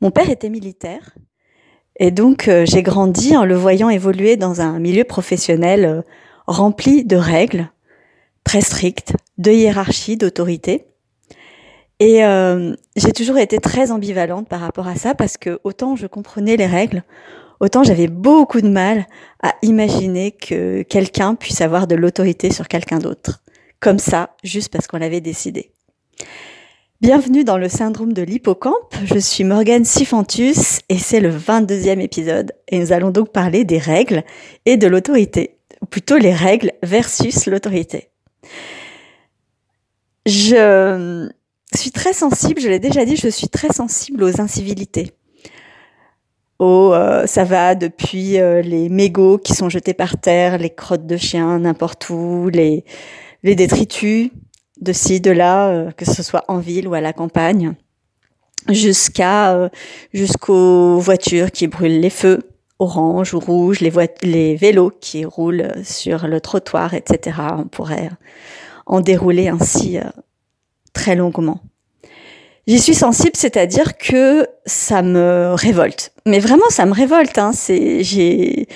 Mon père était militaire et donc euh, j'ai grandi en le voyant évoluer dans un milieu professionnel euh, rempli de règles très strictes, de hiérarchie, d'autorité. Et euh, j'ai toujours été très ambivalente par rapport à ça parce que autant je comprenais les règles, autant j'avais beaucoup de mal à imaginer que quelqu'un puisse avoir de l'autorité sur quelqu'un d'autre. Comme ça, juste parce qu'on l'avait décidé. Bienvenue dans le syndrome de l'hippocampe. Je suis Morgane Sifantus et c'est le 22e épisode. Et nous allons donc parler des règles et de l'autorité. Ou plutôt les règles versus l'autorité. Je suis très sensible, je l'ai déjà dit, je suis très sensible aux incivilités. Oh, ça va depuis euh, les mégots qui sont jetés par terre, les crottes de chiens n'importe où, les, les détritus de ci, de là, euh, que ce soit en ville ou à la campagne, jusqu'à jusqu'aux voitures qui brûlent les feux orange ou rouge, les, les vélos qui roulent sur le trottoir, etc. On pourrait en dérouler ainsi très longuement. J'y suis sensible, c'est-à-dire que ça me révolte. Mais vraiment, ça me révolte. Hein. C'est, j'ai,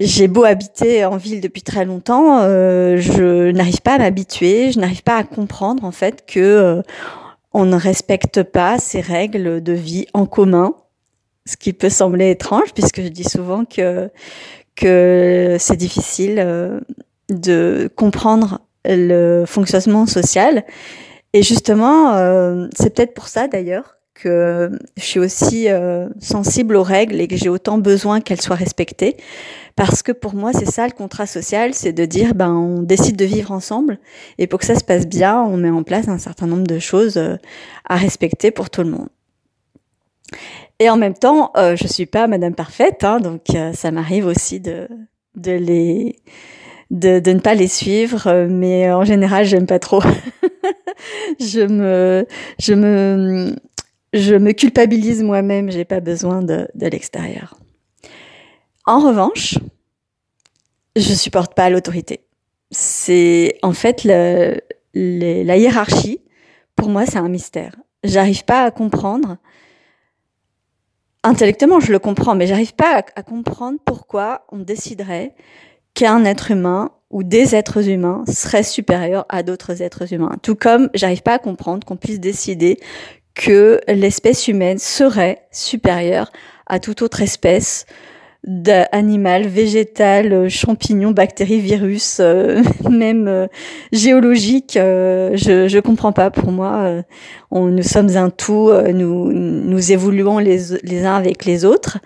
j'ai beau habiter en ville depuis très longtemps, euh, je n'arrive pas à m'habituer, je n'arrive pas à comprendre en fait que euh, on ne respecte pas ces règles de vie en commun, ce qui peut sembler étrange puisque je dis souvent que que c'est difficile euh, de comprendre le fonctionnement social. Et justement, euh, c'est peut-être pour ça d'ailleurs que je suis aussi euh, sensible aux règles et que j'ai autant besoin qu'elles soient respectées. Parce que pour moi, c'est ça le contrat social, c'est de dire, ben, on décide de vivre ensemble et pour que ça se passe bien, on met en place un certain nombre de choses euh, à respecter pour tout le monde. Et en même temps, euh, je suis pas Madame parfaite, hein, donc ça m'arrive aussi de de les de, de ne pas les suivre, mais en général, j'aime pas trop. je me, je me, je me culpabilise moi-même. J'ai pas besoin de, l'extérieur. En revanche, je supporte pas l'autorité. C'est en fait la hiérarchie. Pour moi, c'est un mystère. J'arrive pas à comprendre. Intellectuellement, je le comprends, mais j'arrive pas à, à comprendre pourquoi on déciderait qu'un être humain ou des êtres humains seraient supérieurs à d'autres êtres humains. Tout comme j'arrive pas à comprendre qu'on puisse décider que l'espèce humaine serait supérieure à toute autre espèce d'animal, végétal, champignon, bactérie, virus, euh, même euh, géologique. Euh, je je comprends pas. Pour moi, nous sommes un tout. nous nous évoluons les les uns avec les autres.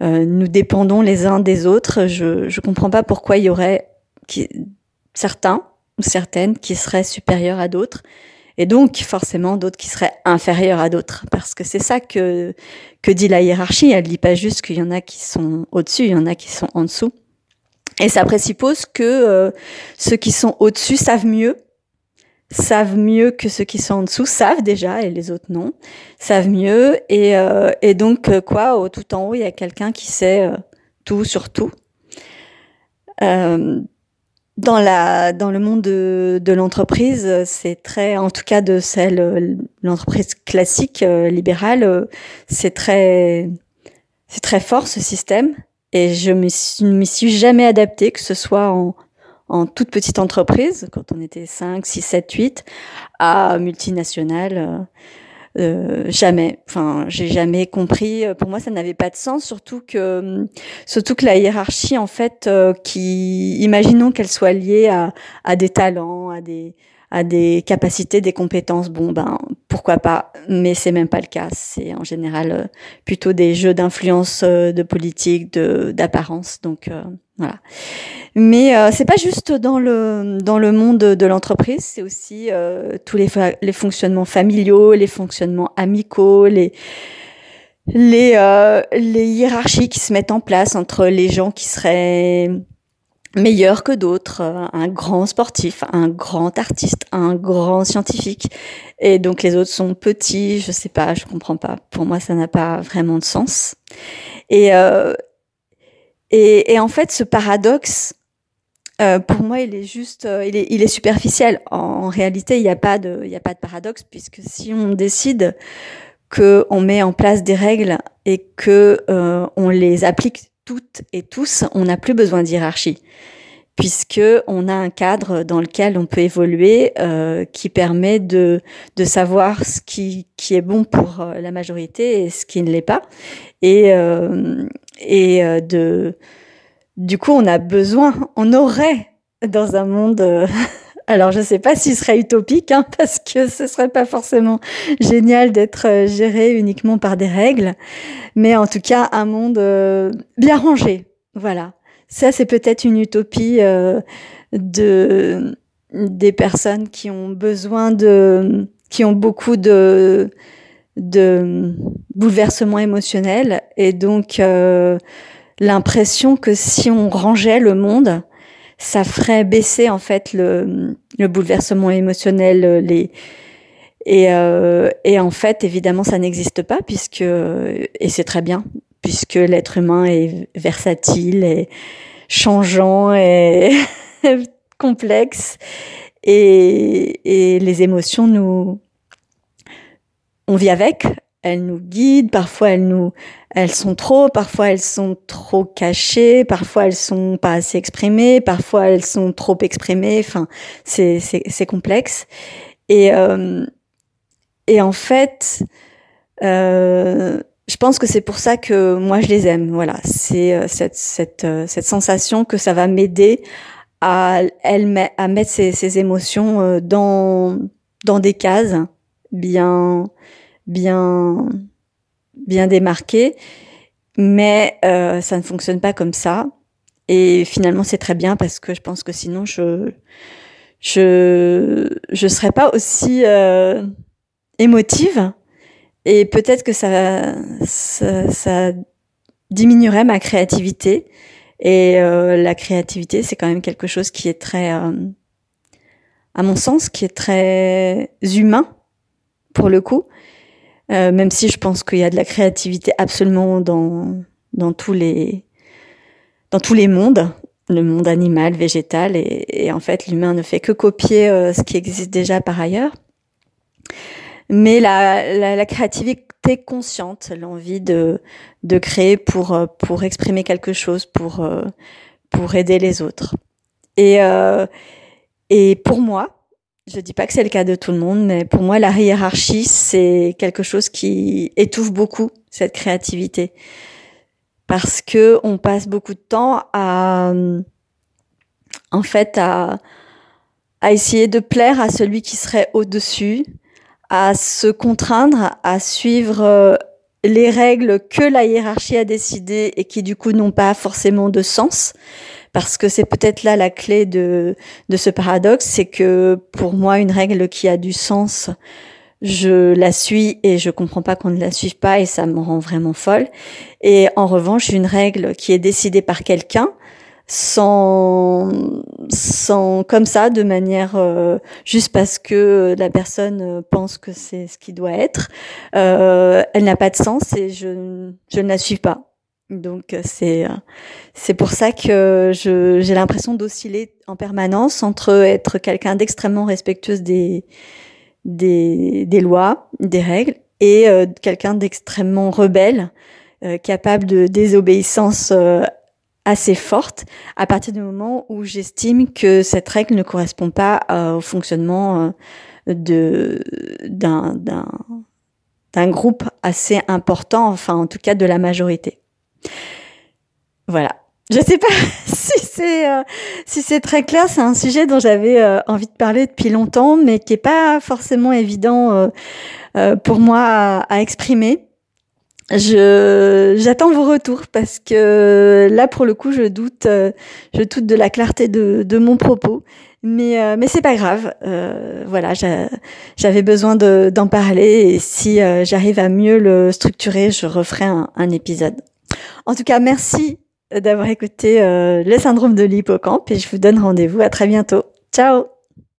nous dépendons les uns des autres. Je je comprends pas pourquoi il y aurait qui, certains ou certaines qui seraient supérieurs à d'autres et donc forcément d'autres qui seraient inférieurs à d'autres. Parce que c'est ça que que dit la hiérarchie. Elle dit pas juste qu'il y en a qui sont au-dessus il y en a qui sont en dessous. Et ça présuppose que euh, ceux qui sont au-dessus savent mieux savent mieux que ceux qui sont en dessous savent déjà et les autres non savent mieux. Et euh, et donc euh, quoi tout en haut il y a quelqu'un qui sait tout sur tout. Euh, dans la dans le monde de, de l'entreprise, c'est très, en tout cas de celle l'entreprise classique euh, libérale, euh, c'est très c'est très fort ce système et je ne m'y suis jamais adaptée, que ce soit en, en toute petite entreprise, quand on était 5, 6, 7, 8, à multinationale. Euh, euh, jamais. Enfin, j'ai jamais compris. Pour moi, ça n'avait pas de sens, surtout que, surtout que la hiérarchie, en fait, euh, qui, imaginons qu'elle soit liée à, à des talents, à des, à des capacités, des compétences, bon ben pourquoi pas, mais c'est même pas le cas. C'est en général euh, plutôt des jeux d'influence, de politique, de d'apparence. Donc voilà. Mais euh, c'est pas juste dans le dans le monde de l'entreprise, c'est aussi euh, tous les les fonctionnements familiaux, les fonctionnements amicaux, les les euh, les hiérarchies qui se mettent en place entre les gens qui seraient meilleurs que d'autres, un grand sportif, un grand artiste, un grand scientifique, et donc les autres sont petits, je sais pas, je comprends pas. Pour moi, ça n'a pas vraiment de sens. Et euh, et, et, en fait, ce paradoxe, euh, pour moi, il est juste, euh, il, est, il est superficiel. En, réalité, il n'y a pas de, il y a pas de paradoxe puisque si on décide que on met en place des règles et que euh, on les applique toutes et tous, on n'a plus besoin d'hierarchie puisque on a un cadre dans lequel on peut évoluer euh, qui permet de, de savoir ce qui, qui est bon pour euh, la majorité et ce qui ne l'est pas. Et euh, et de du coup on a besoin on aurait dans un monde alors je sais pas s'il serait utopique hein, parce que ce serait pas forcément génial d'être géré uniquement par des règles. Mais en tout cas un monde bien rangé. Voilà. Ça, c'est peut-être une utopie euh, de des personnes qui ont besoin de, qui ont beaucoup de de bouleversements émotionnels. Et donc euh, l'impression que si on rangeait le monde, ça ferait baisser en fait le, le bouleversement émotionnel, les et, euh, et en fait évidemment ça n'existe pas puisque et c'est très bien puisque l'être humain est versatile et changeant et complexe. Et, et les émotions, nous, on vit avec, elles nous guident, parfois elles nous, elles sont trop, parfois elles sont trop cachées, parfois elles sont pas assez exprimées, parfois elles sont trop exprimées. Enfin, c'est c'est complexe. Et euh, et en fait, euh, je pense que c'est pour ça que moi je les aime. Voilà, c'est euh, cette cette euh, cette sensation que ça va m'aider à elle à mettre ces, ces émotions euh, dans dans des cases bien bien bien démarquées, mais euh, ça ne fonctionne pas comme ça. Et finalement, c'est très bien parce que je pense que sinon je je je serais pas aussi euh, émotive et peut-être que ça, ça, ça, diminuerait ma créativité. Et euh, la créativité, c'est quand même quelque chose qui est très, euh, à mon sens, qui est très humain pour le coup. Euh, même si je pense qu'il y a de la créativité absolument dans dans tous les dans tous les mondes, le monde animal, végétal, et, en fait l'humain ne fait que copier ce qui existe déjà par ailleurs mais la, la, créativité consciente, l'envie de, de créer pour, euh, pour exprimer quelque chose, pour, euh, pour aider les autres. Et, euh, et pour moi, je dis pas que c'est le cas de tout le monde, mais pour moi, la hiérarchie, c'est quelque chose qui étouffe beaucoup cette créativité. Parce que on passe beaucoup de temps à, en fait, à, à essayer de plaire à celui qui serait au-dessus, à se contraindre à suivre euh, les règles que la hiérarchie a décidées et qui du coup n'ont pas forcément de sens parce que c'est peut-être là la clé de, de ce paradoxe, c'est que pour moi une règle qui a du sens, je la suis et je comprends pas qu'on ne la suive pas et ça me rend vraiment folle. Et en revanche, une règle qui est décidée par quelqu'un, sans sans comme ça de manière euh, juste parce que la personne euh, pense que c'est ce qui doit être euh, elle n'a pas de sens et je je ne la suis pas donc c'est c'est pour ça que je j'ai l'impression d'osciller en permanence entre être quelqu'un d'extrêmement respectueuse des des des lois des règles et quelqu'un d'extrêmement rebelle capable de désobéissance assez forte à partir du moment où j'estime que cette règle ne correspond pas euh, au fonctionnement euh, de d'un d'un d'un groupe assez important, enfin en tout cas de la majorité. Voilà. Je sais pas si c'est euh, si c'est très clair. C'est un sujet dont j'avais envie de parler depuis longtemps, mais qui est pas forcément évident pour moi à exprimer. Je j'attends vos retours parce que là pour le coup je doute euh, je doute de la clarté de, de mon propos mais euh, mais c'est pas grave euh, voilà j'avais besoin d'en parler et si euh, j'arrive à mieux le structurer je referai un épisode en tout cas merci d'avoir écouté le syndrome de l'hippocampe et je vous donne rendez-vous à très bientôt. Ciao